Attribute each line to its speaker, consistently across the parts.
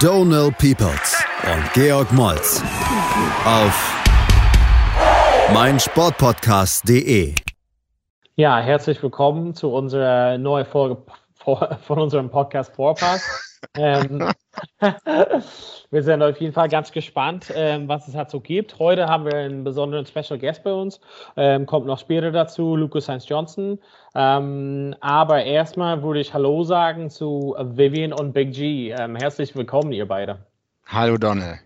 Speaker 1: Donal Peoples und Georg Moltz auf meinsportpodcast.de.
Speaker 2: Ja, herzlich willkommen zu unserer neuen Folge von unserem Podcast Vorpass. Ähm, wir sind auf jeden Fall ganz gespannt, ähm, was es halt so gibt. Heute haben wir einen besonderen Special Guest bei uns. Ähm, kommt noch später dazu, Lucas Heinz Johnson. Ähm, aber erstmal würde ich Hallo sagen zu Vivian und Big G. Ähm, herzlich willkommen, ihr beide.
Speaker 3: Hallo Donald.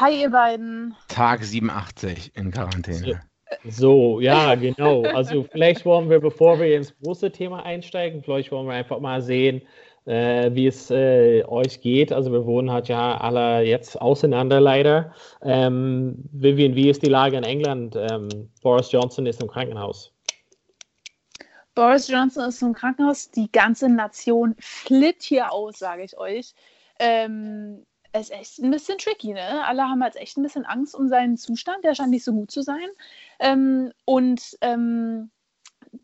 Speaker 4: Hi, ihr beiden.
Speaker 3: Tag 87 in Quarantäne.
Speaker 2: So, ja, genau. Also vielleicht wollen wir, bevor wir ins große Thema einsteigen, vielleicht wollen wir einfach mal sehen, äh, wie es äh, euch geht. Also wir wohnen halt ja alle jetzt auseinander leider. Ähm, Vivian, wie ist die Lage in England? Ähm, Boris Johnson ist im Krankenhaus.
Speaker 4: Boris Johnson ist im Krankenhaus. Die ganze Nation flippt hier aus, sage ich euch. Ähm, ist echt ein bisschen tricky, ne? Alle haben jetzt echt ein bisschen Angst um seinen Zustand, der scheint nicht so gut zu sein. Ähm, und ähm,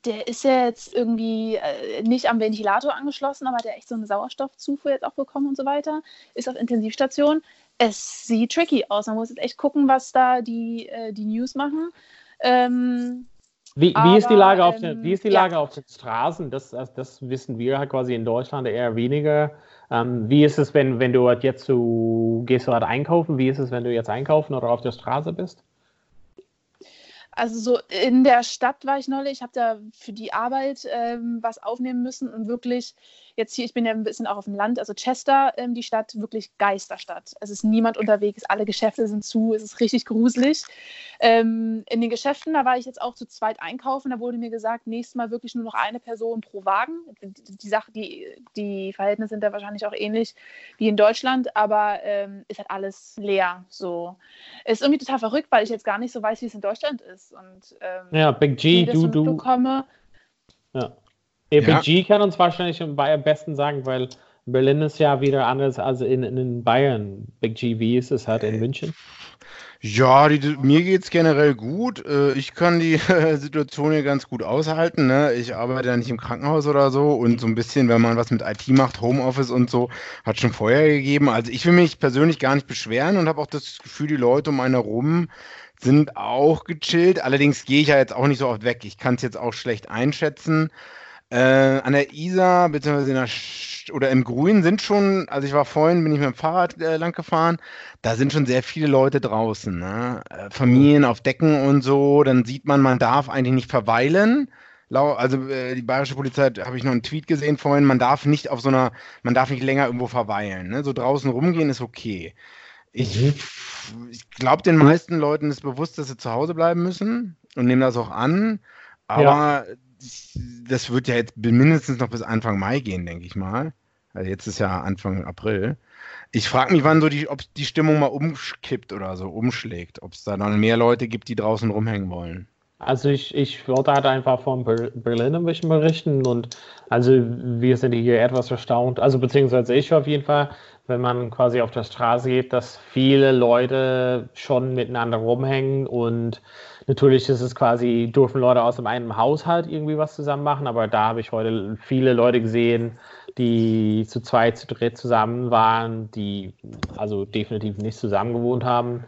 Speaker 4: der ist ja jetzt irgendwie äh, nicht am Ventilator angeschlossen, aber der echt so eine Sauerstoffzufuhr jetzt auch bekommen und so weiter, ist auf Intensivstation. Es sieht tricky aus. Man muss jetzt echt gucken, was da die, äh, die News machen. Ähm,
Speaker 2: wie, wie, aber, ist die Lage auf den, wie ist die Lage ja. auf den Straßen? Das, das wissen wir halt quasi in Deutschland eher weniger. Ähm, wie ist es, wenn, wenn du halt jetzt zu, gehst du halt einkaufen? Wie ist es, wenn du jetzt einkaufen oder auf der Straße bist?
Speaker 4: Also so in der Stadt war ich neulich, ich habe da für die Arbeit ähm, was aufnehmen müssen und wirklich jetzt hier, ich bin ja ein bisschen auch auf dem Land, also Chester, ähm, die Stadt, wirklich Geisterstadt. Es ist niemand unterwegs, alle Geschäfte sind zu, es ist richtig gruselig. Ähm, in den Geschäften, da war ich jetzt auch zu zweit einkaufen, da wurde mir gesagt, nächstes Mal wirklich nur noch eine Person pro Wagen. Die, die Sache, die, die Verhältnisse sind da wahrscheinlich auch ähnlich wie in Deutschland, aber ähm, ist halt alles leer. So. Ist irgendwie total verrückt, weil ich jetzt gar nicht so weiß, wie es in Deutschland ist. Und, ähm,
Speaker 2: ja, Big G, du, du.
Speaker 4: Bekomme,
Speaker 2: ja. EPG ja. kann uns wahrscheinlich am besten sagen, weil Berlin ist ja wieder anders als in, in Bayern. Big G, wie ist es halt in München?
Speaker 3: Ja, die, mir geht es generell gut. Äh, ich kann die Situation hier ganz gut aushalten. Ne? Ich arbeite ja nicht im Krankenhaus oder so und so ein bisschen, wenn man was mit IT macht, Homeoffice und so, hat schon vorher gegeben. Also ich will mich persönlich gar nicht beschweren und habe auch das Gefühl, die Leute um einen herum sind auch gechillt. Allerdings gehe ich ja jetzt auch nicht so oft weg. Ich kann es jetzt auch schlecht einschätzen. Äh, an der Isar, beziehungsweise in der oder im Grün sind schon, also ich war vorhin, bin ich mit dem Fahrrad äh, lang gefahren, da sind schon sehr viele Leute draußen. Ne? Äh, Familien auf Decken und so, dann sieht man, man darf eigentlich nicht verweilen. Also äh, die bayerische Polizei, habe ich noch einen Tweet gesehen vorhin, man darf nicht auf so einer, man darf nicht länger irgendwo verweilen. Ne? So draußen rumgehen ist okay. Ich, mhm. ich glaube, den meisten Leuten ist bewusst, dass sie zu Hause bleiben müssen und nehmen das auch an. Aber ja das wird ja jetzt mindestens noch bis Anfang Mai gehen, denke ich mal. Also jetzt ist ja Anfang April. Ich frage mich, wann so die, ob die Stimmung mal umkippt oder so, umschlägt. Ob es da dann mehr Leute gibt, die draußen rumhängen wollen.
Speaker 2: Also ich, ich wollte halt einfach von Berlin ein bisschen berichten und also wir sind hier etwas erstaunt, also beziehungsweise ich auf jeden Fall, wenn man quasi auf der Straße geht, dass viele Leute schon miteinander rumhängen und Natürlich ist es quasi, dürfen Leute aus einem Haushalt irgendwie was zusammen machen, aber da habe ich heute viele Leute gesehen, die zu zweit, zu dritt zusammen waren, die also definitiv nicht zusammen gewohnt haben.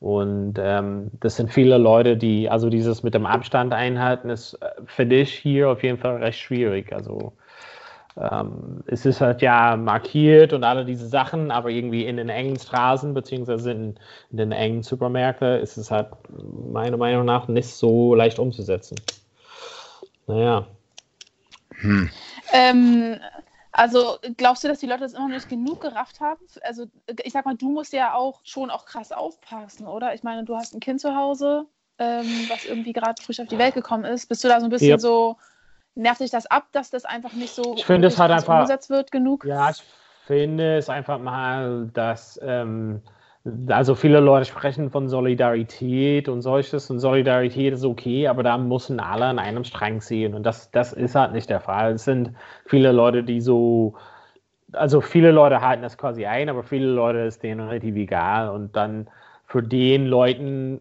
Speaker 2: Und ähm, das sind viele Leute, die, also dieses mit dem Abstand einhalten, ist, äh, finde ich, hier auf jeden Fall recht schwierig. Also ähm, es ist halt ja markiert und alle diese Sachen, aber irgendwie in den engen Straßen beziehungsweise in, in den engen Supermärkten ist es halt meiner Meinung nach nicht so leicht umzusetzen. Naja.
Speaker 4: Hm. Ähm, also glaubst du, dass die Leute das immer noch nicht genug gerafft haben? Also ich sag mal, du musst ja auch schon auch krass aufpassen, oder? Ich meine, du hast ein Kind zu Hause, ähm, was irgendwie gerade frisch auf die Welt gekommen ist. Bist du da so ein bisschen yep. so nervt dich das ab, dass das einfach nicht so
Speaker 2: ich finde es halt einfach,
Speaker 4: umgesetzt wird genug?
Speaker 2: Ja, ich finde es einfach mal, dass ähm, also viele Leute sprechen von Solidarität und solches und Solidarität ist okay, aber da müssen alle an einem Strang ziehen und das, das ist halt nicht der Fall. Es sind viele Leute, die so, also viele Leute halten das quasi ein, aber viele Leute ist denen relativ egal und dann für den Leuten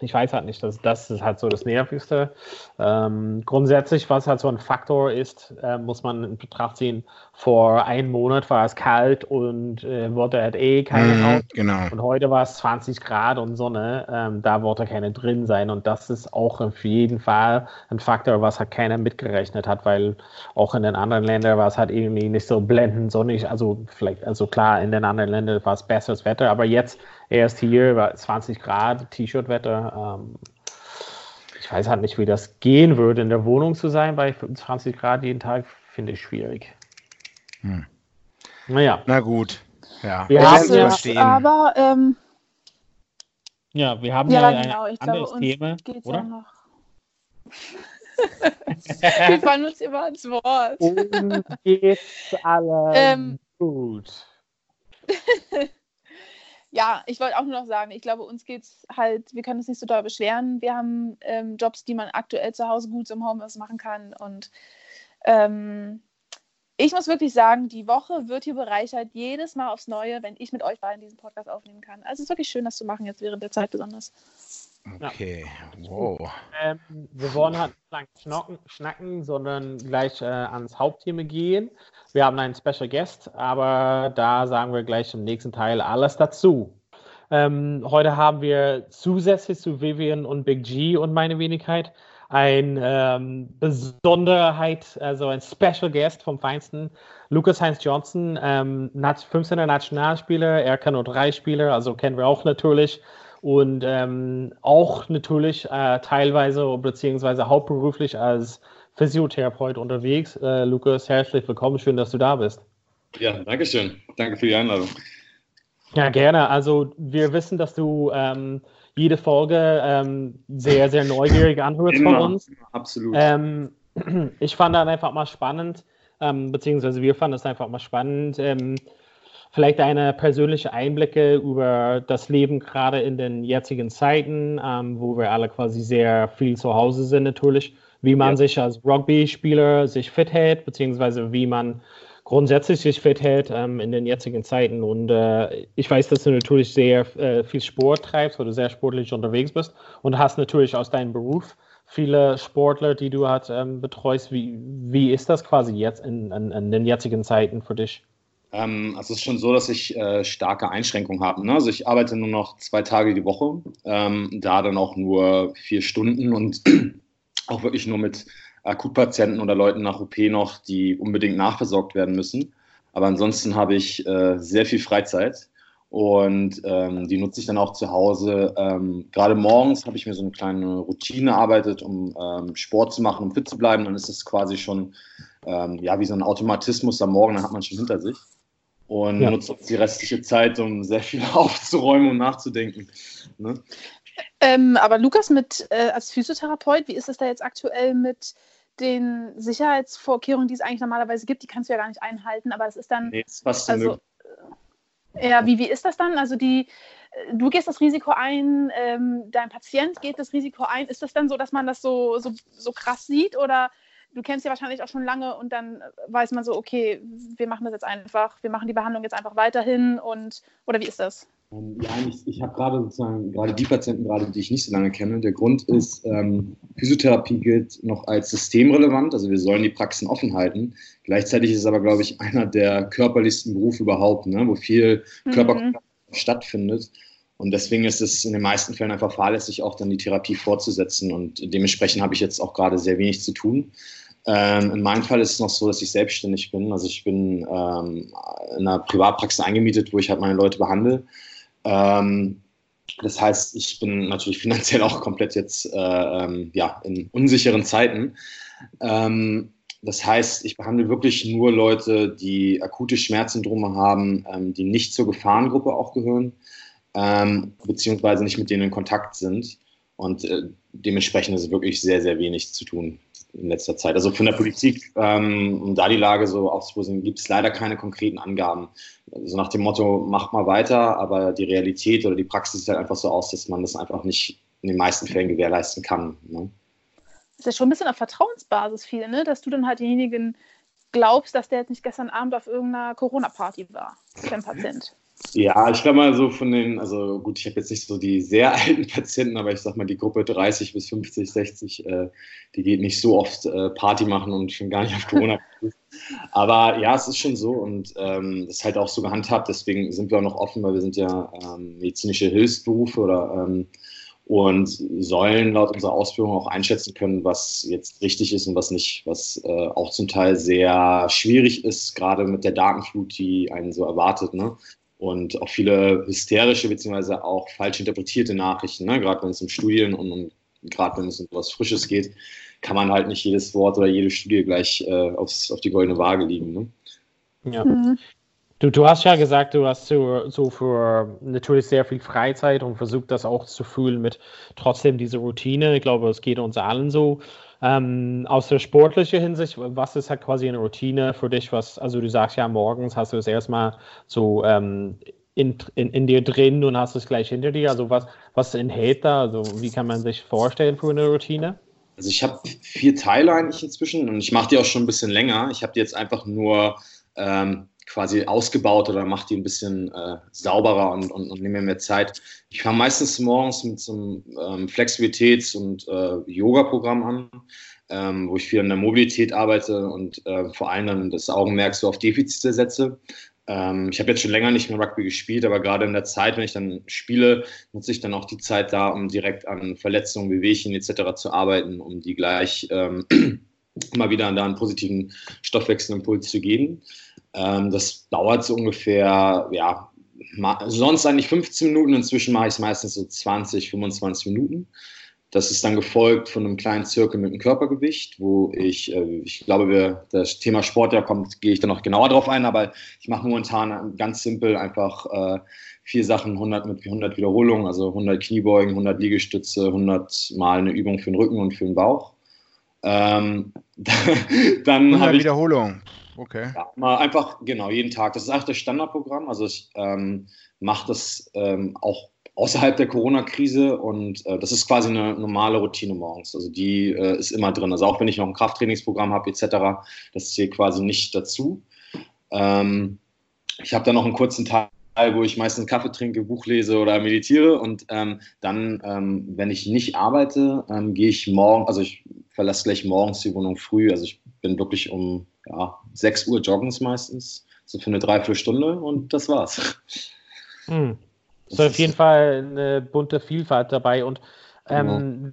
Speaker 2: ich weiß halt nicht, dass das ist halt so das Nervigste. Ähm, grundsätzlich, was halt so ein Faktor ist, äh, muss man in Betracht ziehen. Vor einem Monat war es kalt und äh, wurde halt eh keine
Speaker 3: Mhm, genau.
Speaker 2: Und heute war es 20 Grad und Sonne. Ähm, da wollte keine drin sein. Und das ist auch auf jeden Fall ein Faktor, was halt keiner mitgerechnet hat, weil auch in den anderen Ländern war es halt irgendwie nicht so blendend sonnig. Also vielleicht, also klar, in den anderen Ländern war es besseres Wetter, aber jetzt erst hier war 20 Grad, T-Shirt-Wetter. Ähm, ich weiß halt nicht, wie das gehen würde, in der Wohnung zu sein bei 25 Grad jeden Tag, finde ich schwierig.
Speaker 3: Hm.
Speaker 2: Naja,
Speaker 3: Na gut. Ja,
Speaker 2: Wir haben ja-
Speaker 3: verstehen.
Speaker 4: aber ähm,
Speaker 2: ja, wir haben
Speaker 4: ja,
Speaker 2: ja,
Speaker 4: genau,
Speaker 2: ein
Speaker 4: ich glaube,
Speaker 2: anderes
Speaker 4: uns
Speaker 2: Thema,
Speaker 4: geht's
Speaker 2: oder?
Speaker 4: ja noch. Wir fallen uns immer ins Wort.
Speaker 2: Uns geht's alle
Speaker 4: Ähm,
Speaker 2: gut.
Speaker 4: Ja, ich wollte auch nur noch sagen, ich glaube, uns geht's halt, wir können uns nicht so doll beschweren. Wir haben ähm, Jobs, die man aktuell zu Hause gut im Homeoffice machen kann. Und ähm, ich muss wirklich sagen, die Woche wird hier bereichert, jedes Mal aufs Neue, wenn ich mit euch beiden diesen Podcast aufnehmen kann. Also es ist wirklich schön, das zu machen, jetzt während der Zeit besonders.
Speaker 3: Okay, wow.
Speaker 2: Ähm, wir wollen halt nicht lang schnacken, schnacken sondern gleich äh, ans Hauptthema gehen. Wir haben einen Special Guest, aber da sagen wir gleich im nächsten Teil alles dazu. Ähm, heute haben wir zusätzlich zu Vivian und Big G und meine Wenigkeit ein ähm, Besonderheit, also ein Special Guest vom Feinsten, Lucas Heinz Johnson, ähm, Nat- 15er Nationalspieler, er kann nur drei Spieler, also kennen wir auch natürlich und ähm, auch natürlich äh, teilweise beziehungsweise hauptberuflich als Physiotherapeut unterwegs. Äh, Lukas, herzlich willkommen, schön, dass du da bist.
Speaker 5: Ja, danke schön. Danke für die Einladung.
Speaker 2: Ja, gerne. Also wir wissen, dass du ähm, jede Folge ähm, sehr, sehr neugierig anhörst von uns.
Speaker 5: Absolut.
Speaker 2: Ähm, ich fand dann einfach mal spannend, ähm, beziehungsweise wir fanden es einfach mal spannend, ähm, vielleicht eine persönliche Einblicke über das Leben gerade in den jetzigen Zeiten, ähm, wo wir alle quasi sehr viel zu Hause sind natürlich, wie man
Speaker 5: Ja.
Speaker 2: sich als Rugby-Spieler sich fit hält, beziehungsweise wie man grundsätzlich sich fit hält ähm, in den jetzigen Zeiten. Und äh, ich weiß, dass du natürlich sehr äh, viel Sport treibst oder sehr sportlich unterwegs bist und hast natürlich aus deinem Beruf viele Sportler, die du halt ähm, betreust. Wie, wie ist das quasi jetzt in, in, in den jetzigen Zeiten für dich?
Speaker 5: Ähm, also es ist schon so, dass ich äh, starke Einschränkungen habe. Ne? Also ich arbeite nur noch zwei Tage die Woche, ähm, da dann auch nur vier Stunden und auch wirklich nur mit Akutpatienten oder Leuten nach OP noch, die unbedingt nachversorgt werden müssen. Aber ansonsten habe ich äh, sehr viel Freizeit und ähm, die nutze ich dann auch zu Hause. Ähm, Gerade morgens habe ich mir so eine kleine Routine erarbeitet, um ähm, Sport zu machen, um fit zu bleiben. Dann ist es quasi schon ähm, ja, wie so ein Automatismus am Morgen, dann hat man schon hinter sich. Und
Speaker 2: Ja.
Speaker 5: nutze die restliche Zeit, um sehr viel aufzuräumen und nachzudenken. Ne?
Speaker 4: Ähm, aber Lukas, mit, äh, als Physiotherapeut, wie ist es da jetzt aktuell mit den Sicherheitsvorkehrungen, die es eigentlich normalerweise gibt? Die kannst du ja gar nicht einhalten, aber es ist dann,
Speaker 5: Nee, ist fast
Speaker 4: also, äh, ja, wie, wie ist das dann? Also die, äh, du gehst das Risiko ein, ähm, dein Patient geht das Risiko ein. Ist das dann so, dass man das so, so, so krass sieht oder du kennst ja wahrscheinlich auch schon lange und dann äh, weiß man so, okay, wir machen das jetzt einfach, wir machen die Behandlung jetzt einfach weiterhin und oder wie ist das?
Speaker 5: Ähm, Ja, ich, ich habe gerade sozusagen, gerade die Patienten, gerade die ich nicht so lange kenne. Der Grund ist, ähm, Physiotherapie gilt noch als systemrelevant, also wir sollen die Praxen offen halten. Gleichzeitig ist es aber, glaube ich, einer der körperlichsten Berufe überhaupt, ne, wo viel Körperkontakt stattfindet. Und deswegen ist es in den meisten Fällen einfach fahrlässig, auch dann die Therapie fortzusetzen. Und dementsprechend habe ich jetzt auch gerade sehr wenig zu tun. Ähm, in meinem Fall ist es noch so, dass ich selbstständig bin. Also ich bin ähm, in einer Privatpraxis eingemietet, wo ich halt meine Leute behandle. Ähm, das heißt, ich bin natürlich finanziell auch komplett jetzt äh, ähm, ja, in unsicheren Zeiten. Ähm, das heißt, ich behandle wirklich nur Leute, die akute Schmerzsyndrome haben, ähm, die nicht zur Gefahrengruppe auch gehören, beziehungsweise nicht mit denen in Kontakt sind. Und äh, dementsprechend ist es wirklich sehr, sehr wenig zu tun. In letzter Zeit. Also von der Politik, ähm, um da die Lage so aufzubrüsten, gibt es leider keine konkreten Angaben. Also nach dem Motto, macht mal weiter, aber die Realität oder die Praxis sieht halt einfach so aus, dass man das einfach nicht in den meisten Fällen gewährleisten kann. Ne?
Speaker 4: Das ist ja schon ein bisschen auf Vertrauensbasis viel, ne? dass du dann halt denjenigen glaubst, dass der jetzt nicht gestern Abend auf irgendeiner Corona-Party war, dein Patient.
Speaker 5: Ja, ich glaube mal so von den, also gut, ich habe jetzt nicht so die sehr alten Patienten, aber ich sag mal die Gruppe 30 bis 50, 60, äh, die geht nicht so oft äh, Party machen und schon gar nicht auf Corona. aber ja, es ist schon so und ähm, das ist halt auch so gehandhabt, deswegen sind wir auch noch offen, weil wir sind ja ähm, medizinische Hilfsberufe oder ähm, und sollen laut unserer Ausführung auch einschätzen können, was jetzt richtig ist und was nicht, was äh, auch zum Teil sehr schwierig ist, gerade mit der Datenflut, die einen so erwartet. Ne? Und auch viele hysterische beziehungsweise auch falsch interpretierte Nachrichten, ne? gerade wenn es um Studien und, und gerade wenn es um etwas Frisches geht, kann man halt nicht jedes Wort oder jede Studie gleich äh, aufs, auf die goldene Waage liegen. Ne?
Speaker 2: Ja. Mhm. Du, du hast ja gesagt, du hast so, so für natürlich sehr viel Freizeit und versucht das auch zu fühlen mit trotzdem dieser Routine. Ich glaube, es geht uns allen so. Ähm, aus der sportlichen Hinsicht, was ist halt quasi eine Routine für dich? Was, also du sagst ja, morgens hast du es erstmal so ähm, in, in, in, dir drin und hast es gleich hinter dir. Also was, was enthält da? Also wie kann man sich vorstellen für eine Routine?
Speaker 5: Also ich habe vier Teile eigentlich inzwischen und ich mache die auch schon ein bisschen länger. Ich habe die jetzt einfach nur ähm, quasi ausgebaut oder mache die ein bisschen äh, sauberer und, und, und nehme mir mehr Zeit. Ich fange meistens morgens mit so einem ähm, Flexibilitäts- und äh, Yoga-Programm an, ähm, wo ich viel an der Mobilität arbeite und äh, vor allem dann das Augenmerk so auf Defizite setze. Ähm, ich habe jetzt schon länger nicht mehr Rugby gespielt, aber gerade in der Zeit, wenn ich dann spiele, nutze ich dann auch die Zeit da, um direkt an Verletzungen, Bewegungen etc. zu arbeiten, um die gleich ähm, mal wieder da einen positiven Stoffwechselimpuls zu geben. Ähm, das dauert so ungefähr, ja, sonst eigentlich 15 Minuten. Inzwischen mache ich es meistens so 20, 25 Minuten. Das ist dann gefolgt von einem kleinen Zirkel mit einem Körpergewicht, wo ich, äh, ich glaube, wir, das Thema Sport, da kommt, gehe ich dann noch genauer drauf ein, aber ich mache momentan ganz simpel einfach äh, vier Sachen, 100 mit 100 Wiederholungen, also 100 Kniebeugen, 100 Liegestütze, 100 Mal eine Übung für den Rücken und für den Bauch. Ähm,
Speaker 3: dann habe ich Wiederholung.
Speaker 5: Okay. Ja, mal einfach, genau, jeden Tag. Das ist eigentlich das Standardprogramm. Also ich ähm, mache das ähm, auch außerhalb der Corona-Krise und äh, das ist quasi eine normale Routine morgens. Also die äh, ist immer drin. Also auch wenn ich noch ein Krafttrainingsprogramm habe etc., das zählt quasi nicht dazu. Ähm, ich habe dann noch einen kurzen Teil, wo ich meistens Kaffee trinke, Buch lese oder meditiere und ähm, dann, ähm, wenn ich nicht arbeite, ähm, gehe ich morgen, also ich verlasse gleich morgens die Wohnung früh. Also ich bin wirklich um ja, 6 Uhr joggens meistens, so für eine Dreiviertelstunde und das war's.
Speaker 2: Hm. So auf jeden Fall eine bunte Vielfalt dabei und ähm, genau.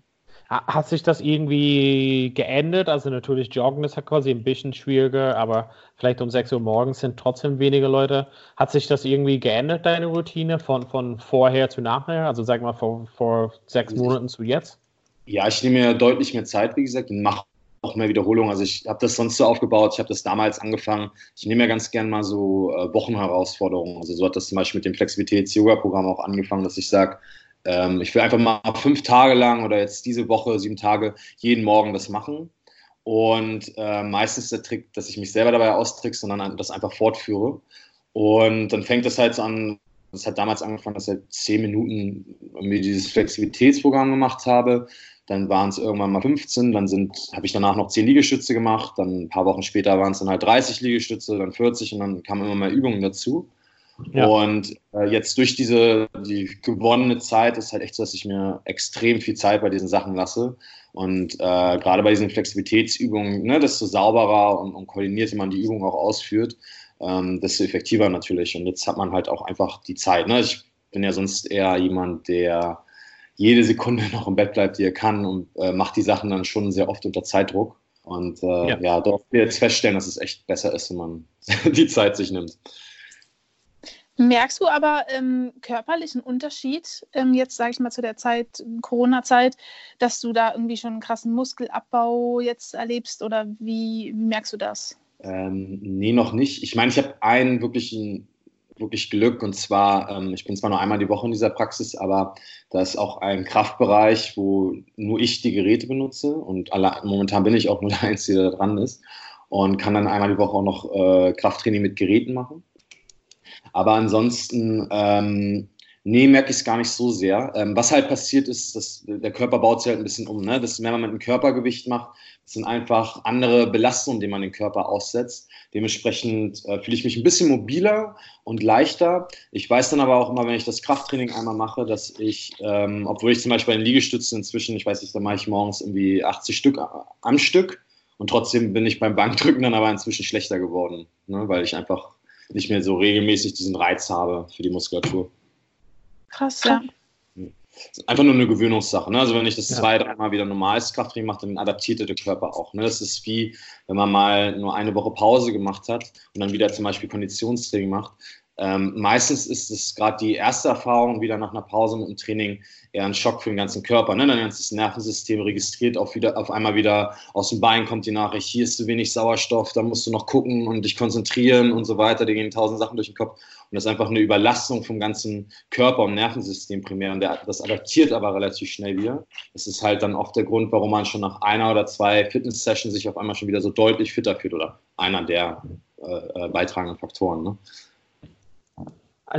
Speaker 2: Hat sich das irgendwie geändert? Also natürlich Joggen ist ja quasi ein bisschen schwieriger, aber vielleicht um 6 Uhr morgens sind trotzdem weniger Leute. Hat sich das irgendwie geändert, deine Routine, von, von vorher zu nachher? Also sag mal vor, vor sechs Monaten zu jetzt?
Speaker 5: Ja, ich nehme mir deutlich mehr Zeit, wie gesagt, und mache auch mehr Wiederholungen. Also ich habe das sonst so aufgebaut, ich habe das damals angefangen. Ich nehme ja ganz gern mal so äh, Wochenherausforderungen. Also so hat das zum Beispiel mit dem Flexibilitäts-Yoga-Programm auch angefangen, dass ich sage, ähm, ich will einfach mal fünf Tage lang oder jetzt diese Woche, sieben Tage, jeden Morgen das machen. Und äh, meistens der Trick, dass ich mich selber dabei austrickse, sondern das einfach fortführe. Und dann fängt das halt so an, das hat damals angefangen, dass ich zehn Minuten mir dieses Flexibilitätsprogramm gemacht habe. Dann waren es irgendwann mal 15, dann habe ich danach noch 10 Liegestütze gemacht, dann ein paar Wochen später waren es dann halt 30 Liegestütze, dann 40 und dann kamen immer mehr Übungen dazu. Ja. Und äh, jetzt durch diese die gewonnene Zeit ist halt echt so, dass ich mir extrem viel Zeit bei diesen Sachen lasse. Und äh, gerade bei diesen Flexibilitätsübungen, ne, desto sauberer und, und koordinierter man die Übung auch ausführt, ähm, desto effektiver natürlich. Und jetzt hat man halt auch einfach die Zeit. Ne? Ich bin ja sonst eher jemand, der jede Sekunde noch im Bett bleibt, die er kann und äh, macht die Sachen dann schon sehr oft unter Zeitdruck. Und äh, ja, ja dort wir jetzt feststellen, dass es echt besser ist, wenn man die Zeit sich nimmt.
Speaker 4: Merkst du aber ähm, körperlichen Unterschied, ähm, jetzt sage ich mal zu der Zeit, Corona-Zeit, dass du da irgendwie schon einen krassen Muskelabbau jetzt erlebst oder wie, wie merkst du das?
Speaker 5: Ähm, nee, noch nicht. Ich meine, ich habe einen wirklichen wirklich Glück und zwar, ähm, ich bin zwar nur einmal die Woche in dieser Praxis, aber da ist auch ein Kraftbereich, wo nur ich die Geräte benutze und alle, momentan bin ich auch nur der Einzige, der da dran ist und kann dann einmal die Woche auch noch äh, Krafttraining mit Geräten machen. Aber ansonsten, ähm, nee, merke ich es gar nicht so sehr. Ähm, was halt passiert ist, dass der Körper baut sich halt ein bisschen um. Ne? Das, wenn man mit dem Körpergewicht macht, das sind einfach andere Belastungen, denen man den Körper aussetzt. Dementsprechend äh, fühle ich mich ein bisschen mobiler und leichter. Ich weiß dann aber auch immer, wenn ich das Krafttraining einmal mache, dass ich, ähm, obwohl ich zum Beispiel bei den Liegestützen inzwischen, ich weiß nicht, da mache ich morgens irgendwie 80 Stück am Stück und trotzdem bin ich beim Bankdrücken dann aber inzwischen schlechter geworden, ne? weil ich einfach nicht mehr so regelmäßig diesen Reiz habe für die Muskulatur.
Speaker 4: Krass, ja.
Speaker 5: Einfach nur eine Gewöhnungssache. Ne? Also wenn ich das ja. zwei, dreimal wieder normales Krafttraining mache, dann adaptiert der Körper auch. Ne? Das ist wie, wenn man mal nur eine Woche Pause gemacht hat und dann wieder zum Beispiel Konditionstraining macht. Ähm, meistens ist es gerade die erste Erfahrung wieder nach einer Pause mit dem Training eher ein Schock für den ganzen Körper. Ne? Dein ganzes Nervensystem registriert auf, wieder, auf einmal wieder aus dem Bein kommt die Nachricht, hier ist zu wenig Sauerstoff, da musst du noch gucken und dich konzentrieren und so weiter. Da gehen tausend Sachen durch den Kopf. Und das ist einfach eine Überlastung vom ganzen Körper und Nervensystem primär. Und der, das adaptiert aber relativ schnell wieder. Das ist halt dann oft der Grund, warum man schon nach einer oder zwei Fitness-Sessions sich auf einmal schon wieder so deutlich fitter fühlt oder einer der äh, äh beitragenden Faktoren. Ne?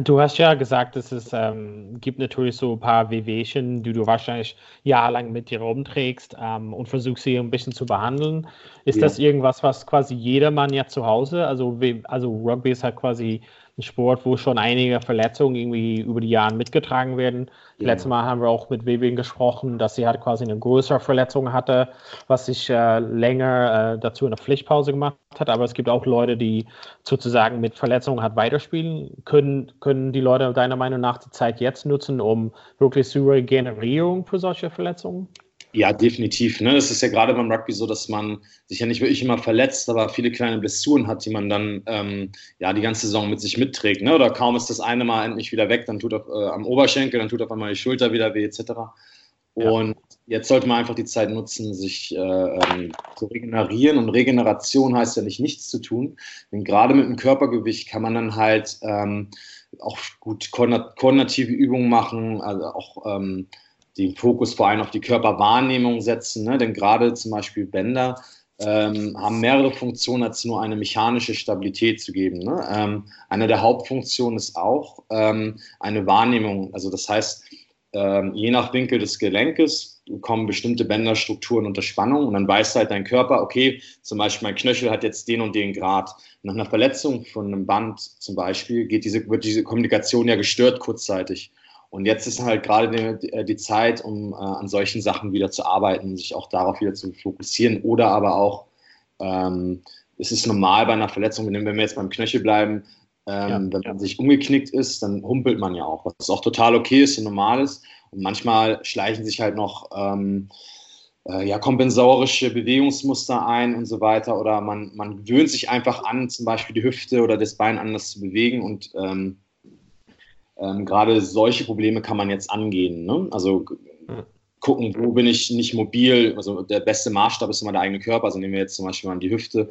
Speaker 2: Du hast ja gesagt, dass es ähm, gibt natürlich so ein paar Wehwehchen, die du wahrscheinlich jahrelang mit dir rumträgst ähm, und versuchst sie ein bisschen zu behandeln. Ist ja. das irgendwas, was quasi jedermann ja zu Hause, also, also Rugby ist halt quasi ein Sport, wo schon einige Verletzungen irgendwie über die Jahre mitgetragen werden. Ja. Letztes Mal haben wir auch mit Vivian gesprochen, dass sie halt quasi eine größere Verletzung hatte, was sich äh, länger äh, dazu eine Pflichtpause gemacht hat. Aber es gibt auch Leute, die sozusagen mit Verletzungen hat weiterspielen. Können, können die Leute deiner Meinung nach die Zeit jetzt nutzen, um wirklich zu Regenerierung für solche Verletzungen?
Speaker 5: Ja, definitiv. Ne? Es ist ja gerade beim Rugby so, dass man sich ja nicht wirklich immer verletzt, aber viele kleine Blessuren hat, die man dann ähm, ja die ganze Saison mit sich mitträgt. Ne? Oder kaum ist das eine Mal endlich wieder weg, dann tut auf, äh, am Oberschenkel, dann tut auf einmal die Schulter wieder weh, etc. Und ja. jetzt sollte man einfach die Zeit nutzen, sich äh, ähm, zu regenerieren. Und Regeneration heißt ja nicht nichts zu tun. Denn gerade mit dem Körpergewicht kann man dann halt ähm, auch gut koordinative Übungen machen, also auch ähm, den Fokus vor allem auf die Körperwahrnehmung setzen. Ne? Denn gerade zum Beispiel Bänder ähm, haben mehrere Funktionen, als nur eine mechanische Stabilität zu geben. Ne? Ähm, eine der Hauptfunktionen ist auch ähm, eine Wahrnehmung. Also das heißt, ähm, je nach Winkel des Gelenkes kommen bestimmte Bänderstrukturen unter Spannung und dann weiß halt dein Körper, okay, zum Beispiel mein Knöchel hat jetzt den und den Grad. Nach einer Verletzung von einem Band zum Beispiel geht diese, wird diese Kommunikation ja gestört kurzzeitig. Und jetzt ist halt gerade die, äh, die Zeit, um äh, an solchen Sachen wieder zu arbeiten, sich auch darauf wieder zu fokussieren oder aber auch, ähm, es ist normal bei einer Verletzung, wenn wir jetzt beim Knöchel bleiben, ähm, ja, wenn man sich umgeknickt ist, dann humpelt man ja auch, was auch total okay ist und normal ist. Und manchmal schleichen sich halt noch ähm, äh, ja, kompensatorische Bewegungsmuster ein und so weiter. Oder man, man gewöhnt sich einfach an, zum Beispiel die Hüfte oder das Bein anders zu bewegen und ähm, ähm, gerade solche Probleme kann man jetzt angehen. Ne? Also gucken, wo bin ich nicht mobil. Also der beste Maßstab ist immer der eigene Körper. Also nehmen wir jetzt zum Beispiel mal die Hüfte.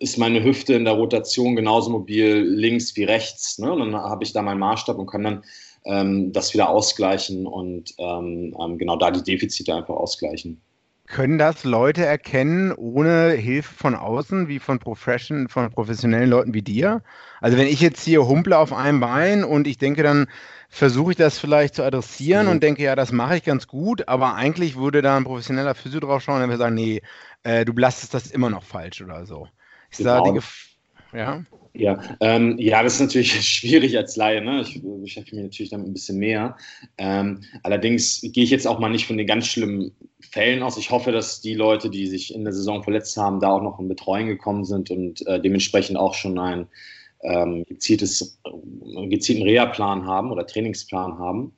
Speaker 5: Ist meine Hüfte in der Rotation genauso mobil links wie rechts? Ne? Und dann habe ich da meinen Maßstab und kann dann ähm, das wieder ausgleichen und ähm, ähm genau da die Defizite einfach ausgleichen.
Speaker 3: Können das Leute erkennen ohne Hilfe von außen, wie von, Profession, von professionellen Leuten wie dir? Also wenn ich jetzt hier humple auf einem Bein und ich denke, dann versuche ich das vielleicht zu adressieren mhm. und denke, ja, das mache ich ganz gut, aber eigentlich würde da ein professioneller Physio drauf schauen und würde sagen, nee, äh, du belastest das immer noch falsch oder so. Ist genau. da die Gef
Speaker 5: ja? Ja, ähm, ja, das ist natürlich schwierig als Laie. Ne? Ich beschäftige mich natürlich damit ein bisschen mehr. Ähm, allerdings gehe ich jetzt auch mal nicht von den ganz schlimmen Fällen aus. Ich hoffe, dass die Leute, die sich in der Saison verletzt haben, da auch noch in Betreuung gekommen sind und äh, dementsprechend auch schon ein ähm, gezieltes, äh, gezielten Reha-Plan haben oder Trainingsplan haben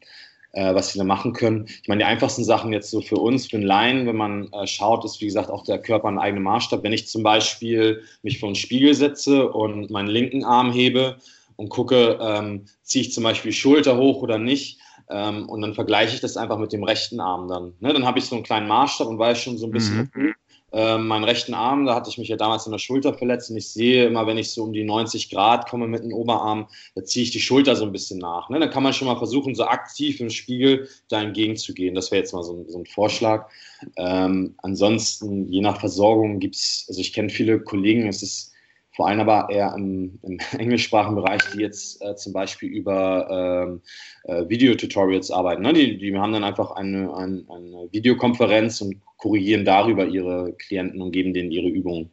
Speaker 5: äh, was sie da machen können. Ich meine, die einfachsten Sachen jetzt so für uns, für den Laien, wenn man äh, schaut, ist wie gesagt auch der Körper ein eigener Maßstab. Wenn ich zum Beispiel mich vor einen Spiegel setze und meinen linken Arm hebe und gucke, ähm, ziehe ich zum Beispiel Schulter hoch oder nicht, ähm, und dann vergleiche ich das einfach mit dem rechten Arm dann. Ne? Dann habe ich so einen kleinen Maßstab und weiß schon so ein bisschen,
Speaker 3: mhm.
Speaker 5: Äh, meinen rechten Arm, da hatte ich mich ja damals in der Schulter verletzt und ich sehe immer, wenn ich so um die 90 Grad komme mit dem Oberarm, da ziehe ich die Schulter so ein bisschen nach. Ne? Dann kann man schon mal versuchen, so aktiv im Spiegel da entgegenzugehen. Das wäre jetzt mal so ein, so ein Vorschlag. Ähm, ansonsten, je nach Versorgung gibt es, also ich kenne viele Kollegen, es ist vor allem aber eher im, im englischsprachigen Bereich, die jetzt äh, zum Beispiel über ähm, äh, Videotutorials arbeiten. Ne? Die, die haben dann einfach eine, eine, eine Videokonferenz und korrigieren darüber ihre Klienten und geben denen ihre Übungen.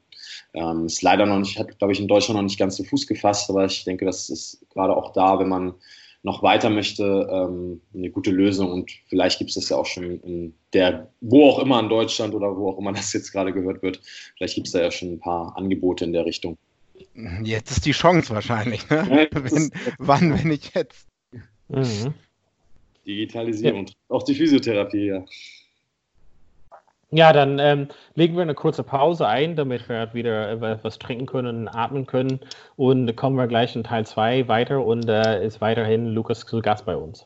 Speaker 5: Ähm, ist leider noch nicht, hat, glaube ich, in Deutschland noch nicht ganz zu Fuß gefasst, aber ich denke, das ist gerade auch da, wenn man noch weiter möchte, ähm, eine gute Lösung und vielleicht gibt es das ja auch schon in der, wo auch immer in Deutschland oder wo auch immer das jetzt gerade gehört wird, vielleicht gibt es da ja schon ein paar Angebote in der Richtung.
Speaker 3: Jetzt ist die Chance wahrscheinlich. Ne? Wenn, wann, wenn ich jetzt?
Speaker 5: Mhm. Digitalisierung, ja. auch die Physiotherapie, ja.
Speaker 2: Ja, dann ähm, legen wir eine kurze Pause ein, damit wir wieder äh, was trinken können und atmen können. Und kommen wir gleich in Teil 2 weiter und äh, ist weiterhin Lukas zu Gast bei uns.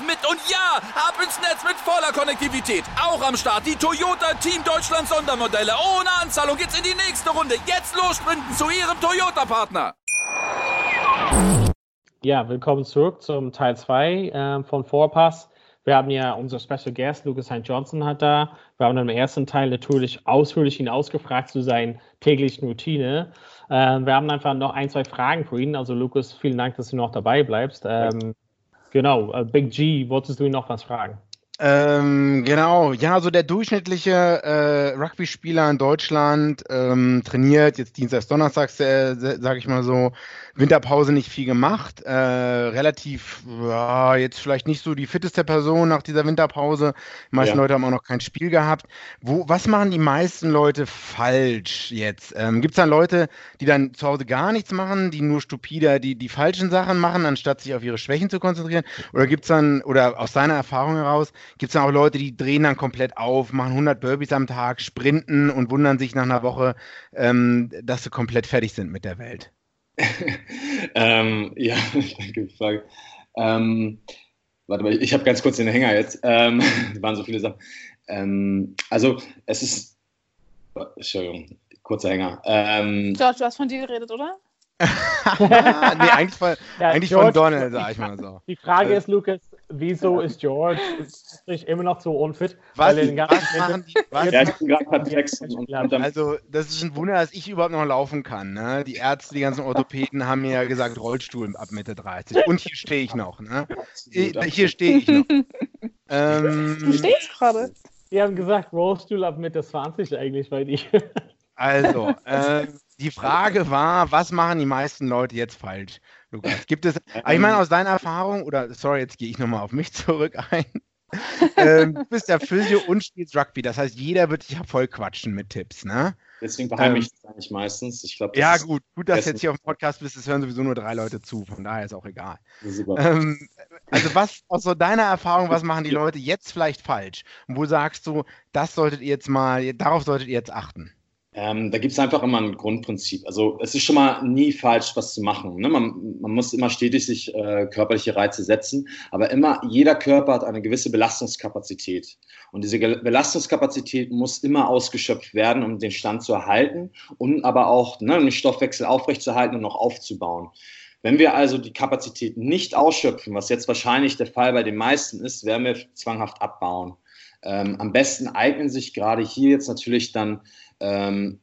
Speaker 6: mit. Und ja, ab ins Netz mit voller Konnektivität. Auch am Start die Toyota Team Deutschland Sondermodelle. Ohne Anzahlung geht's in die nächste Runde. Jetzt los sprinten zu ihrem Toyota-Partner.
Speaker 2: Ja, willkommen zurück zum Teil 2 äh, von Vorpass. Wir haben ja unser Special Guest, Lucas St. Johnson, hat da. Wir haben im ersten Teil natürlich ausführlich ihn ausgefragt zu seinen täglichen Routine. Ähm, wir haben einfach noch ein, zwei Fragen für ihn. Also, Lucas, vielen Dank, dass du noch dabei bleibst. Ähm, genau, äh, Big G, wolltest du ihn noch was fragen?
Speaker 3: Ähm, genau, ja, so der durchschnittliche äh, Rugby-Spieler in Deutschland ähm, trainiert, jetzt Dienstags, Donnerstags, äh, sage ich mal so, Winterpause nicht viel gemacht. Äh, relativ, ja, jetzt vielleicht nicht so die fitteste Person nach dieser Winterpause. Die meisten ja. Leute haben auch noch kein Spiel gehabt. Wo, was machen die meisten Leute falsch jetzt? Ähm, Gibt es dann Leute, die dann zu Hause gar nichts machen, die nur stupider die, die falschen Sachen machen, anstatt sich auf ihre Schwächen zu konzentrieren? Oder gibt es dann, oder aus deiner Erfahrung heraus, gibt es dann auch Leute, die drehen dann komplett auf, machen 100 Burpees am Tag, sprinten und wundern sich nach einer Woche, ähm, dass sie komplett fertig sind mit der Welt?
Speaker 5: ähm, ja, danke für die Frage. Ähm, warte mal, ich habe ganz kurz den Hänger jetzt. Ähm, waren so viele Sachen. Ähm, also, es ist. Entschuldigung, kurzer Hänger.
Speaker 4: Ähm, George, du hast von dir geredet, oder?
Speaker 3: nee, eigentlich von, ja, eigentlich George, von Donald, sag ich mal so.
Speaker 2: Die Frage ist, Lukas, wieso ist George immer noch so unfit?
Speaker 3: Was, weil was machen die? Was ja, ich bin gerade perplex. Also, das ist ein Wunder, dass ich überhaupt noch laufen kann. Ne? Die Ärzte, die ganzen Orthopäden haben mir ja gesagt, Rollstuhl ab Mitte 30. Und hier stehe ich noch. Ne? Hier stehe ich noch.
Speaker 4: ähm, du stehst gerade.
Speaker 2: Die haben gesagt, Rollstuhl ab Mitte 20 eigentlich bei dir.
Speaker 3: Also, äh, die Frage war, was machen die meisten Leute jetzt falsch? Lukas, gibt es, ich meine aus deiner Erfahrung, oder sorry, jetzt gehe ich nochmal auf mich zurück ein. ähm, du bist der Physio und spielst Rugby, das heißt, jeder wird dich voll quatschen mit Tipps, ne?
Speaker 5: Deswegen beheimliche ich ähm, das eigentlich meistens. Ich glaub,
Speaker 3: ja, gut, gut, dass du jetzt hier auf dem Podcast bist, es hören sowieso nur drei Leute zu, von daher ist auch egal. Ähm, also, was aus so deiner Erfahrung, was machen die Leute jetzt vielleicht falsch? Und wo sagst du, das solltet ihr jetzt mal, darauf solltet ihr jetzt achten?
Speaker 5: Ähm, da gibt es einfach immer ein Grundprinzip. Also es ist schon mal nie falsch, was zu machen. Ne? Man, man, muss immer stetig sich äh, körperliche Reize setzen, aber immer jeder Körper hat eine gewisse Belastungskapazität. Und diese Belastungskapazität muss immer ausgeschöpft werden, um den Stand zu erhalten und aber auch ne, den Stoffwechsel aufrechtzuerhalten und noch aufzubauen. Wenn wir also die Kapazität nicht ausschöpfen, was jetzt wahrscheinlich der Fall bei den meisten ist, werden wir zwanghaft abbauen. Ähm, am besten eignen sich gerade hier jetzt natürlich dann ähm,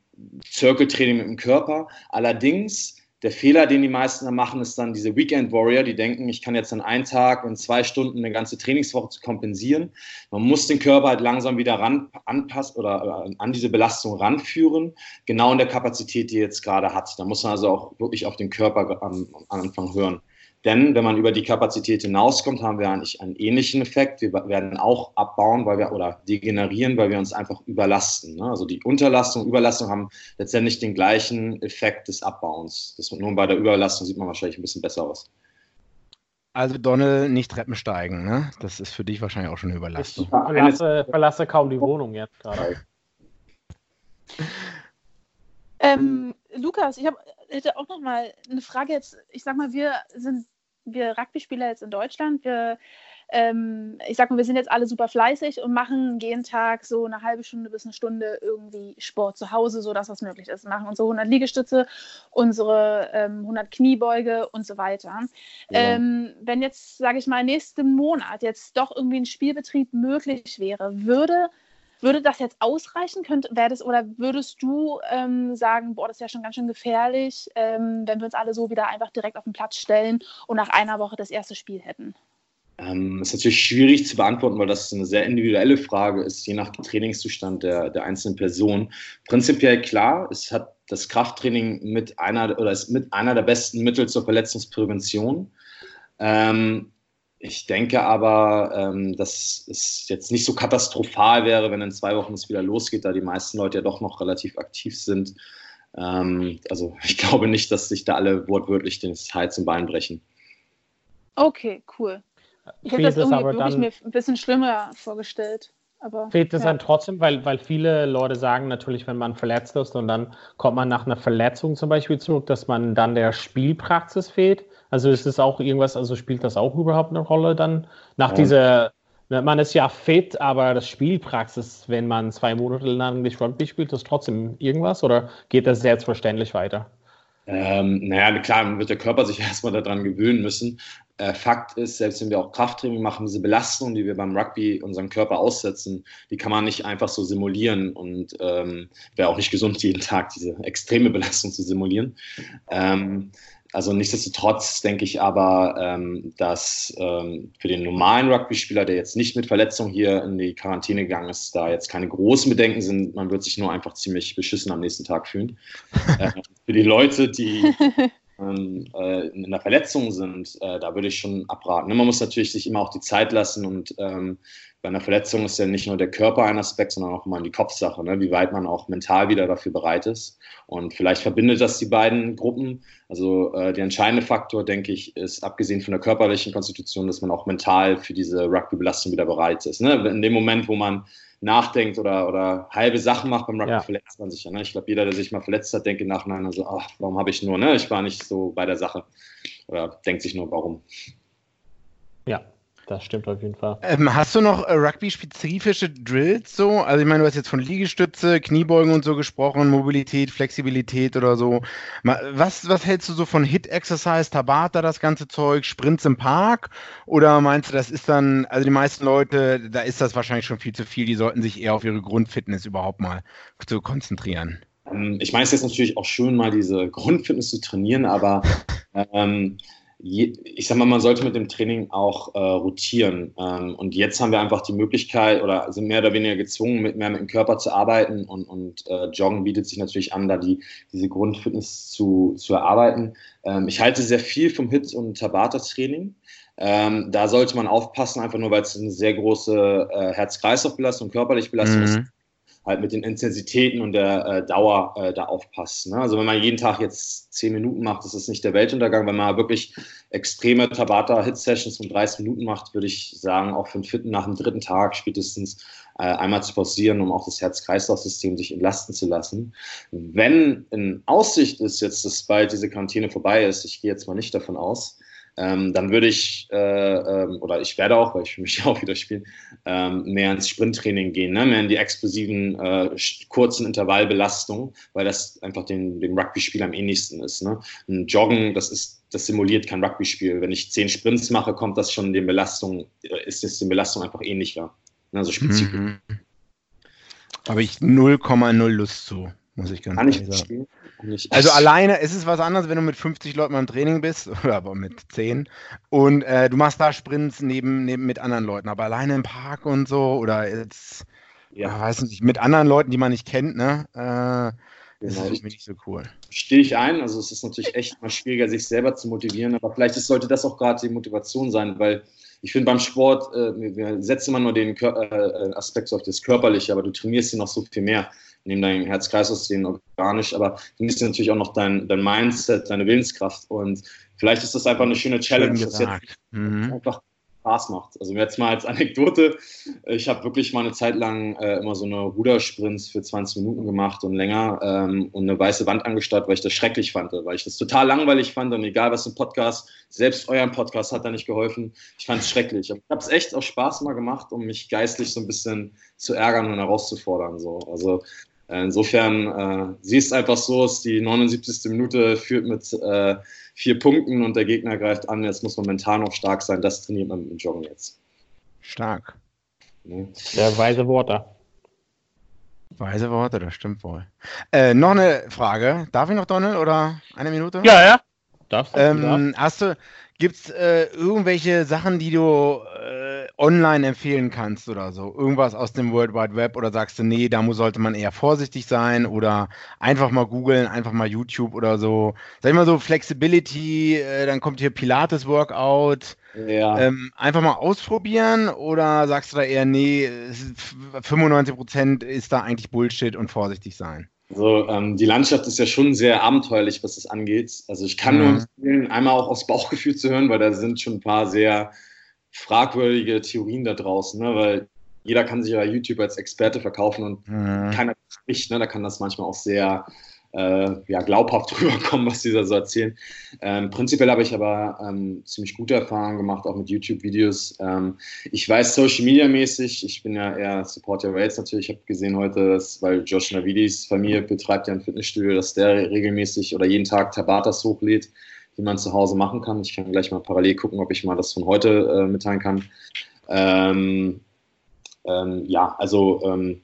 Speaker 5: Circle-Training mit dem Körper. Allerdings, der Fehler, den die meisten da machen, ist dann diese Weekend Warrior, die denken, ich kann jetzt an einem Tag in zwei Stunden eine ganze Trainingswoche kompensieren. Man muss den Körper halt langsam wieder ran, anpassen oder äh, an diese Belastung ranführen, genau in der Kapazität, die er jetzt gerade hat. Da muss man also auch wirklich auf den Körper am, am Anfang hören. Denn wenn man über die Kapazität hinauskommt, haben wir eigentlich einen ähnlichen Effekt. Wir werden auch abbauen, weil wir oder degenerieren, weil wir uns einfach überlasten. Ne? Also die Unterlastung, Überlastung haben letztendlich den gleichen Effekt des Abbauens. Das, nur bei der Überlastung sieht man wahrscheinlich ein bisschen besser aus.
Speaker 3: Also Donald, nicht Treppen steigen, ne? Das ist für dich wahrscheinlich auch schon eine Überlastung. Ich
Speaker 2: verlasse, verlasse kaum die Wohnung jetzt gerade.
Speaker 4: Ähm, Lukas, ich hab, hätte auch noch mal eine Frage jetzt. Ich sag mal, wir sind wir Rugby-Spieler jetzt in Deutschland. Wir, ähm, ich sag mal, wir sind jetzt alle super fleißig und machen jeden Tag so eine halbe Stunde bis eine Stunde irgendwie Sport zu Hause, so dass was möglich ist. Wir machen unsere 100 Liegestütze, unsere ähm, 100 Kniebeuge und so weiter. Ja. Ähm, wenn jetzt, sage ich mal, nächsten Monat jetzt doch irgendwie ein Spielbetrieb möglich wäre, würde würde das jetzt ausreichen? Könnt, das, oder würdest du ähm, sagen, boah, das ist ja schon ganz schön gefährlich, ähm, wenn wir uns alle so wieder einfach direkt auf den Platz stellen und nach einer Woche das erste Spiel hätten?
Speaker 5: Ähm, ist natürlich schwierig zu beantworten, weil das eine sehr individuelle Frage ist, je nach Trainingszustand der, der einzelnen Person. Prinzipiell klar, es hat das Krafttraining mit einer oder ist mit einer der besten Mittel zur Verletzungsprävention. Ähm, ich denke aber, ähm, dass es jetzt nicht so katastrophal wäre, wenn in zwei Wochen es wieder losgeht, da die meisten Leute ja doch noch relativ aktiv sind. Ähm, also ich glaube nicht, dass sich da alle wortwörtlich den Hals im Bein brechen.
Speaker 4: Okay, cool. Ich hätte das irgendwie wirklich mir ein bisschen schlimmer vorgestellt. Aber,
Speaker 2: fehlt es ja. dann trotzdem, weil, weil viele Leute sagen natürlich, wenn man verletzt ist und dann kommt man nach einer Verletzung zum Beispiel zurück, dass man dann der Spielpraxis fehlt. Also ist es auch irgendwas, also spielt das auch überhaupt eine Rolle dann? Nach ja. dieser, man ist ja fit, aber das Spielpraxis, wenn man zwei Monate lang nicht Rugby spielt, ist trotzdem irgendwas oder geht das selbstverständlich weiter?
Speaker 5: Ähm, naja, klar, wird der Körper sich erstmal daran gewöhnen müssen. Äh, Fakt ist, selbst wenn wir auch Krafttraining machen, diese Belastung, die wir beim Rugby unserem Körper aussetzen, die kann man nicht einfach so simulieren und ähm, wäre auch nicht gesund, jeden Tag diese extreme Belastung zu simulieren. Ähm, also nichtsdestotrotz denke ich aber, ähm, dass ähm, für den normalen Rugby-Spieler, der jetzt nicht mit Verletzung hier in die Quarantäne gegangen ist, da jetzt keine großen Bedenken sind. Man wird sich nur einfach ziemlich beschissen am nächsten Tag fühlen. äh, für die Leute, die ähm, äh, in einer Verletzung sind, äh, da würde ich schon abraten. Man muss natürlich sich immer auch die Zeit lassen und ähm, bei einer Verletzung ist ja nicht nur der Körper ein Aspekt, sondern auch immer die Kopfsache, ne? wie weit man auch mental wieder dafür bereit ist. Und vielleicht verbindet das die beiden Gruppen. Also äh, der entscheidende Faktor, denke ich, ist abgesehen von der körperlichen Konstitution, dass man auch mental für diese Rugby-Belastung wieder bereit ist. Ne? In dem Moment, wo man nachdenkt oder, oder halbe Sachen macht beim Rugby, ja. verletzt man sich ja. Ne? Ich glaube, jeder, der sich mal verletzt hat, denkt im Nachhinein also, ach, warum habe ich nur, ne? Ich war nicht so bei der Sache. Oder denkt sich nur, warum.
Speaker 2: Ja, das stimmt auf jeden Fall.
Speaker 3: Ähm, hast du noch äh, Rugby-spezifische Drills so? Also ich meine, du hast jetzt von Liegestütze, Kniebeugen und so gesprochen, Mobilität, Flexibilität oder so. Was, was hältst du so von Hit-Exercise, Tabata, das ganze Zeug, Sprints im Park? Oder meinst du, das ist dann, also die meisten Leute, da ist das wahrscheinlich schon viel zu viel, die sollten sich eher auf ihre Grundfitness überhaupt mal zu konzentrieren?
Speaker 5: Ähm, ich meine, es ist natürlich auch schön, mal diese Grundfitness zu trainieren, aber ähm, ich sag mal, man sollte mit dem Training auch äh, rotieren. Ähm, und jetzt haben wir einfach die Möglichkeit oder sind mehr oder weniger gezwungen, mit mehr mit dem Körper zu arbeiten und, und äh, Joggen bietet sich natürlich an, da die, diese Grundfitness zu, zu erarbeiten. Ähm, ich halte sehr viel vom Hit- und Tabata-Training. Ähm, da sollte man aufpassen, einfach nur, weil es eine sehr große äh, Herz-Kreislauf-Belastung, körperliche Belastung mhm. ist halt mit den Intensitäten und der äh, Dauer äh, da aufpassen. Ne? Also wenn man jeden Tag jetzt zehn Minuten macht, ist das nicht der Weltuntergang. Wenn man wirklich extreme Tabata-Hit-Sessions von 30 Minuten macht, würde ich sagen, auch für einen Fitten nach dem dritten Tag spätestens äh, einmal zu pausieren, um auch das Herz-Kreislauf-System sich entlasten zu lassen. Wenn in Aussicht ist jetzt, dass bald diese Quarantäne vorbei ist, ich gehe jetzt mal nicht davon aus, ähm, dann würde ich, äh, ähm, oder ich werde auch, weil ich mich auch wieder spielen, ähm, mehr ins Sprinttraining gehen, ne? mehr in die explosiven, äh, kurzen Intervallbelastungen, weil das einfach den, dem Rugby-Spiel am ähnlichsten ist. Ne? Ein Joggen, das ist, das simuliert kein Rugby-Spiel. Wenn ich zehn Sprints mache, kommt das schon den Belastungen, äh, ist es den Belastungen einfach ähnlicher. Ne? Also spezifisch. Mhm.
Speaker 3: Habe ich 0,0 Lust zu, muss ich ganz ehrlich sagen. Also alleine ist es was anderes, wenn du mit 50 Leuten beim Training bist, oder aber mit 10 und äh, du machst da Sprints neben, neben mit anderen Leuten, aber alleine im Park und so oder jetzt, ja, weiß nicht, mit anderen Leuten, die man nicht kennt, ne? Äh, Das
Speaker 5: Genau.
Speaker 3: ist nicht so cool.
Speaker 5: stehe ich ein. Also es ist natürlich echt mal schwieriger, sich selber zu motivieren, aber vielleicht ist, sollte das auch gerade die Motivation sein, weil ich finde beim Sport, äh, wir- setzen immer nur den Kör äh, Aspekt so auf das Körperliche, aber du trainierst hier noch so viel mehr. Neben deinem Herz-Kreislauf-System organisch, aber du trainierst natürlich auch noch dein, dein Mindset, deine Willenskraft und vielleicht ist das einfach eine schöne Challenge,
Speaker 3: Schön
Speaker 5: das jetzt.
Speaker 3: Mhm.
Speaker 5: einfach Spaß macht. Also jetzt mal als Anekdote, ich habe wirklich mal eine Zeit lang äh, immer so eine Rudersprints für 20 Minuten gemacht und länger ähm, und eine weiße Wand angestarrt, weil ich das schrecklich fand, weil ich das total langweilig fand und egal was im Podcast, selbst euren Podcast hat da nicht geholfen. Ich fand es schrecklich. Aber ich habe es echt auch Spaß mal gemacht, um mich geistlich so ein bisschen zu ärgern und herauszufordern. So. Also insofern, äh, siehst einfach so, ist die 79. Minute führt mit äh, vier Punkten und der Gegner greift an. Jetzt muss man mental noch stark sein. Das trainiert man mit dem Joggen jetzt.
Speaker 3: Stark.
Speaker 5: Ne?
Speaker 2: Der weise Worte.
Speaker 3: Weise Worte, das stimmt wohl. Äh, noch eine Frage. Darf ich noch, Donald, oder eine Minute?
Speaker 2: Ja, ja. Darfst du?
Speaker 3: Ähm, hast du, gibt's äh, irgendwelche Sachen, die du äh, online empfehlen kannst oder so? Irgendwas aus dem World Wide Web oder sagst du, nee, da muss, sollte man eher vorsichtig sein oder einfach mal googeln, einfach mal YouTube oder so? Sag ich mal so, Flexibility, äh, dann kommt hier Pilates Workout.
Speaker 5: Ja.
Speaker 3: Ähm, einfach mal ausprobieren oder sagst du da eher, nee, es ist 95% ist da eigentlich Bullshit und vorsichtig sein?
Speaker 5: Also ähm, die Landschaft ist ja schon sehr abenteuerlich, was das angeht. Also ich kann
Speaker 3: Mhm.
Speaker 5: nur empfehlen, einmal auch aus Bauchgefühl zu hören, weil da sind schon ein paar sehr fragwürdige Theorien da draußen, ne? weil jeder kann sich ja YouTube als Experte verkaufen und
Speaker 3: Mhm.
Speaker 5: keiner spricht, ne? da kann das manchmal auch sehr äh, ja, glaubhaft rüberkommen, was die da so erzählen. Ähm, prinzipiell habe ich aber ähm, ziemlich gute Erfahrungen gemacht, auch mit YouTube-Videos. Ähm, ich weiß Social Media mäßig, ich bin ja eher Supporter Rates natürlich. Ich habe gesehen heute, dass, weil Josh Navidis Familie betreibt ja ein Fitnessstudio, dass der regelmäßig oder jeden Tag Tabatas hochlädt, die man zu Hause machen kann. Ich kann gleich mal parallel gucken, ob ich mal das von heute äh, mitteilen kann. Ähm, ähm, ja, also ähm,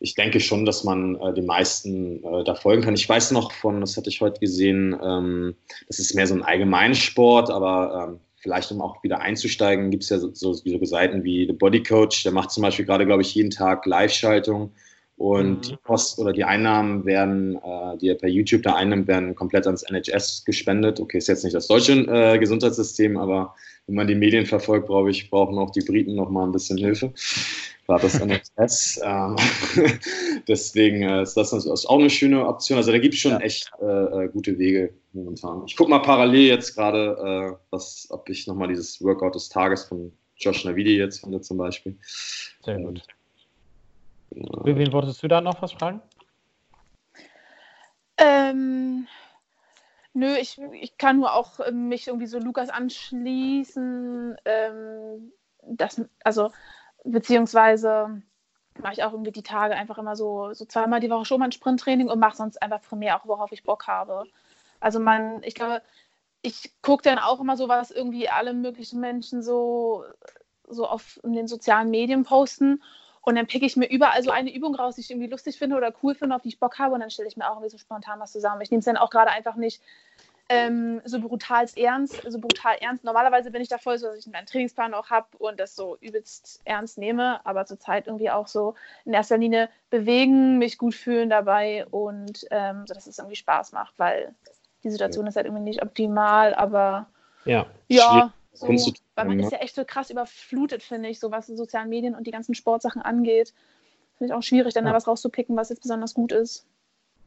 Speaker 5: ich denke schon, dass man äh, den meisten äh, da folgen kann. Ich weiß noch von, das hatte ich heute gesehen, ähm, das ist mehr so ein Allgemeinsport, aber ähm, vielleicht um auch wieder einzusteigen, gibt es ja so, so, so Seiten wie The Body Coach, der macht zum Beispiel gerade, glaube ich, jeden Tag Live-Schaltung und
Speaker 2: Mhm.
Speaker 5: die Kosten oder die Einnahmen werden, äh, die er per YouTube da einnimmt, werden komplett ans NHS gespendet. Okay, ist jetzt nicht das deutsche äh, Gesundheitssystem, aber wenn man die Medien verfolgt, brauche ich, brauchen auch die Briten noch mal ein bisschen Hilfe. Gerade das NHS. ähm, deswegen äh, ist das natürlich auch eine schöne Option. Also da gibt es schon
Speaker 2: Ja.
Speaker 5: echt äh, äh, gute Wege momentan. Ich gucke mal parallel jetzt gerade, äh, was, ob ich nochmal dieses Workout des Tages von Josh Navidi jetzt finde zum Beispiel.
Speaker 2: Sehr gut.
Speaker 5: Genau.
Speaker 2: Wen wolltest du da noch was fragen?
Speaker 4: Ähm, nö, ich, ich kann nur auch ähm, mich irgendwie so Lukas anschließen. Ähm, das, also, beziehungsweise mache ich auch irgendwie die Tage einfach immer so, so zweimal die Woche schon mal ein Sprinttraining und mache sonst einfach primär auch, worauf ich Bock habe. Also man, ich glaube, ich gucke dann auch immer so, was irgendwie alle möglichen Menschen so, so auf in den sozialen Medien posten. Und dann picke ich mir überall so eine Übung raus, die ich irgendwie lustig finde oder cool finde, auf die ich Bock habe. Und dann stelle ich mir auch irgendwie so spontan was zusammen. Ich nehme es dann auch gerade einfach nicht ähm, so brutal ernst, so brutal ernst. Normalerweise bin ich da voll so, dass ich meinen Trainingsplan auch habe und das so übelst ernst nehme, aber zurzeit irgendwie auch so in erster Linie bewegen, mich gut fühlen dabei und ähm, so, dass es irgendwie Spaß macht, weil die Situation ist halt irgendwie nicht optimal, aber
Speaker 2: Ja.
Speaker 4: ja, so, weil man
Speaker 5: tun,
Speaker 4: ist ja echt so krass überflutet, finde ich, so was die sozialen Medien und die ganzen Sportsachen angeht. Finde ich auch schwierig, dann
Speaker 2: Ja.
Speaker 4: da was rauszupicken, was jetzt besonders gut ist.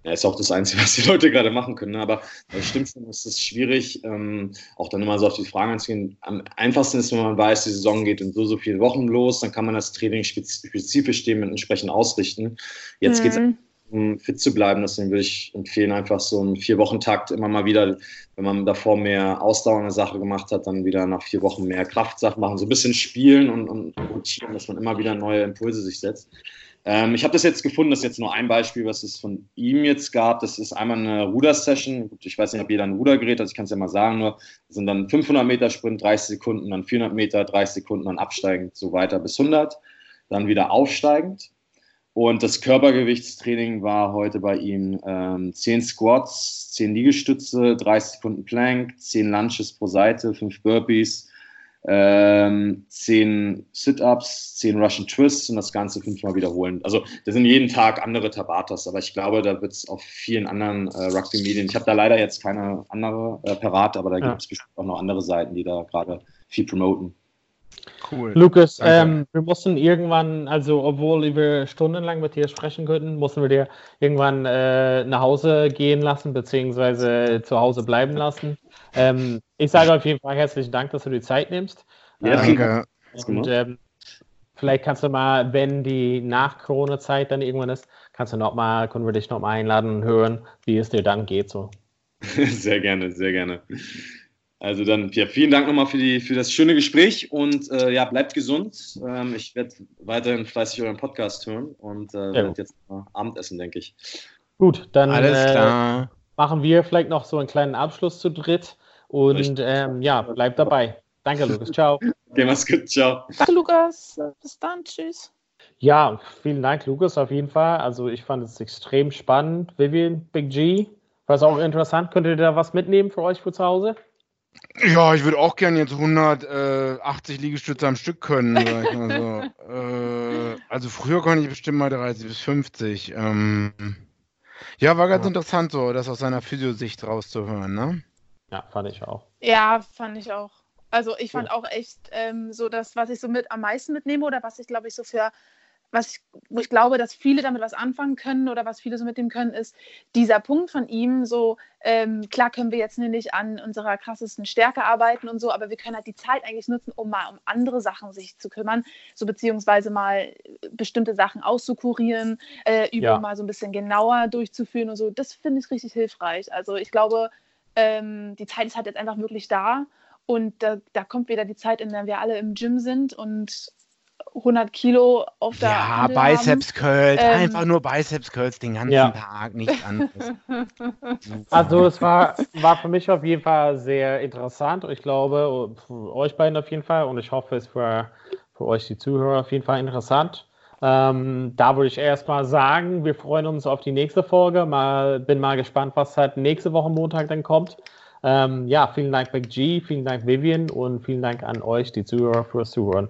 Speaker 5: Ja, ist auch das Einzige, was die Leute gerade machen können. Ne? Aber das stimmt schon, es ist schwierig, ähm, auch dann immer so auf die Fragen einzugehen. Am einfachsten ist, wenn man weiß, die Saison geht in so, so viele Wochen los, dann kann man das Training spez spezifisch dementsprechend ausrichten. Jetzt geht es
Speaker 4: Mhm.
Speaker 5: Um fit zu bleiben. Deswegen würde ich empfehlen, einfach so einen Vier-Wochen-Takt immer mal wieder, wenn man davor mehr ausdauernde Sache gemacht hat, dann wieder nach vier Wochen mehr Kraftsachen machen. So ein bisschen spielen und, und rotieren, dass man immer wieder neue Impulse sich setzt. Ähm, ich habe das jetzt gefunden, das ist jetzt nur ein Beispiel, was es von ihm jetzt gab. Das ist einmal eine Ruder-Session. Ich weiß nicht, ob jeder ein Rudergerät hat, ich kann es ja mal sagen, nur das sind dann 500 Meter Sprint, 30 Sekunden, dann 400 Meter, 30 Sekunden, dann absteigend, so weiter bis 100, dann wieder aufsteigend. Und das Körpergewichtstraining war heute bei ihm ähm, 10 Squats, 10 Liegestütze, 30 Sekunden Plank, 10 Lunges pro Seite, 5 Burpees, ähm, 10 Sit-Ups, 10 Russian Twists und das Ganze fünfmal wiederholen. Also das sind jeden Tag andere Tabatas, aber ich glaube, da wird es auf vielen anderen äh, Rugby-Medien, ich habe da leider jetzt keine andere äh, parat, aber da
Speaker 2: Ja.
Speaker 5: gibt es bestimmt auch noch andere Seiten, die da gerade viel promoten.
Speaker 3: Cool.
Speaker 2: Lukas, ähm, wir mussten irgendwann, also obwohl wir stundenlang mit dir sprechen könnten, mussten wir dir irgendwann äh, nach Hause gehen lassen, beziehungsweise zu Hause bleiben lassen. Ähm, ich sage auf jeden Fall herzlichen Dank, dass du die Zeit nimmst.
Speaker 5: Ja,
Speaker 2: Ähm,
Speaker 3: Danke.
Speaker 2: und ähm, vielleicht kannst du mal, wenn die Nach-Corona-Zeit dann irgendwann ist, kannst du noch mal, können wir dich noch mal einladen und hören, wie es dir dann geht. So.
Speaker 5: Sehr gerne, sehr gerne. Also dann, ja, vielen Dank nochmal für, die, für das schöne Gespräch und äh, ja, bleibt gesund. Ähm, ich werde weiterhin fleißig euren Podcast hören und äh, werde
Speaker 2: gut.
Speaker 5: jetzt mal Abendessen, denke ich.
Speaker 2: Gut, dann
Speaker 3: Alles
Speaker 2: äh,
Speaker 3: klar.
Speaker 2: machen wir vielleicht noch so einen kleinen Abschluss zu dritt und ähm, ja, bleib dabei. Danke, Lukas. Ciao.
Speaker 5: Okay, mach's gut, ciao.
Speaker 4: Danke, Lukas. Bis dann. Tschüss.
Speaker 2: Ja, vielen Dank, Lukas, auf jeden Fall. Also ich fand es extrem spannend. Vivian, Big G, war es auch interessant. Könnt ihr da was mitnehmen für euch für zu Hause?
Speaker 3: Ja, ich würde auch gerne jetzt 180 Liegestütze am Stück können, sag ich mal so. äh, also früher konnte ich bestimmt mal 30 bis 50. Ähm, ja, war ganz
Speaker 2: Ja.
Speaker 3: interessant so, das aus seiner Physiosicht rauszuhören, ne?
Speaker 2: Ja, fand ich auch.
Speaker 4: Ja, fand ich auch. Also ich fand auch echt ähm, so das, was ich so mit am meisten mitnehme oder was ich glaube ich so für, was ich, wo ich glaube, dass viele damit was anfangen können oder was viele so mitnehmen können, ist dieser Punkt von ihm, so ähm, klar können wir jetzt nicht an unserer krassesten Stärke arbeiten und so, aber wir können halt die Zeit eigentlich nutzen, um mal um andere Sachen sich zu kümmern, so beziehungsweise mal bestimmte Sachen auszukurieren, äh, Übungen
Speaker 2: Ja.
Speaker 4: mal so ein bisschen genauer durchzuführen und so. Das finde ich richtig hilfreich. Also ich glaube, ähm, die Zeit ist halt jetzt einfach wirklich da und da, da kommt wieder die Zeit, in der wir alle im Gym sind und 100 Kilo auf der
Speaker 3: Ja,
Speaker 4: Handel
Speaker 3: Biceps Curls,
Speaker 4: Ähm,
Speaker 3: einfach nur Biceps Curls den ganzen
Speaker 2: Ja.
Speaker 3: Tag, nichts anderes.
Speaker 2: Also es war, war für mich auf jeden Fall sehr interessant. Ich glaube, für euch beiden auf jeden Fall und ich hoffe, es ist für, für euch die Zuhörer auf jeden Fall interessant. Ähm, da würde ich erstmal sagen, wir freuen uns auf die nächste Folge. Mal, bin mal gespannt, was halt nächste Woche Montag dann kommt. Ähm, ja, vielen Dank, Big G, vielen Dank, Vivian und vielen Dank an euch, die Zuhörer, fürs Zuhören.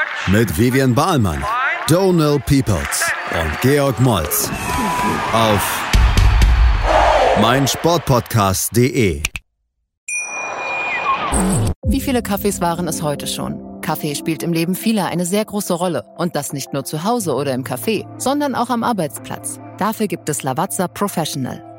Speaker 1: mit Vivian Bahlmann, Donal Peoples und Georg Moltz auf meinsportpodcast.de.
Speaker 7: Wie viele Kaffees waren es heute schon? Kaffee spielt im Leben vieler eine sehr große Rolle. Und das nicht nur zu Hause oder im Café, sondern auch am Arbeitsplatz. Dafür gibt es Lavazza Professional.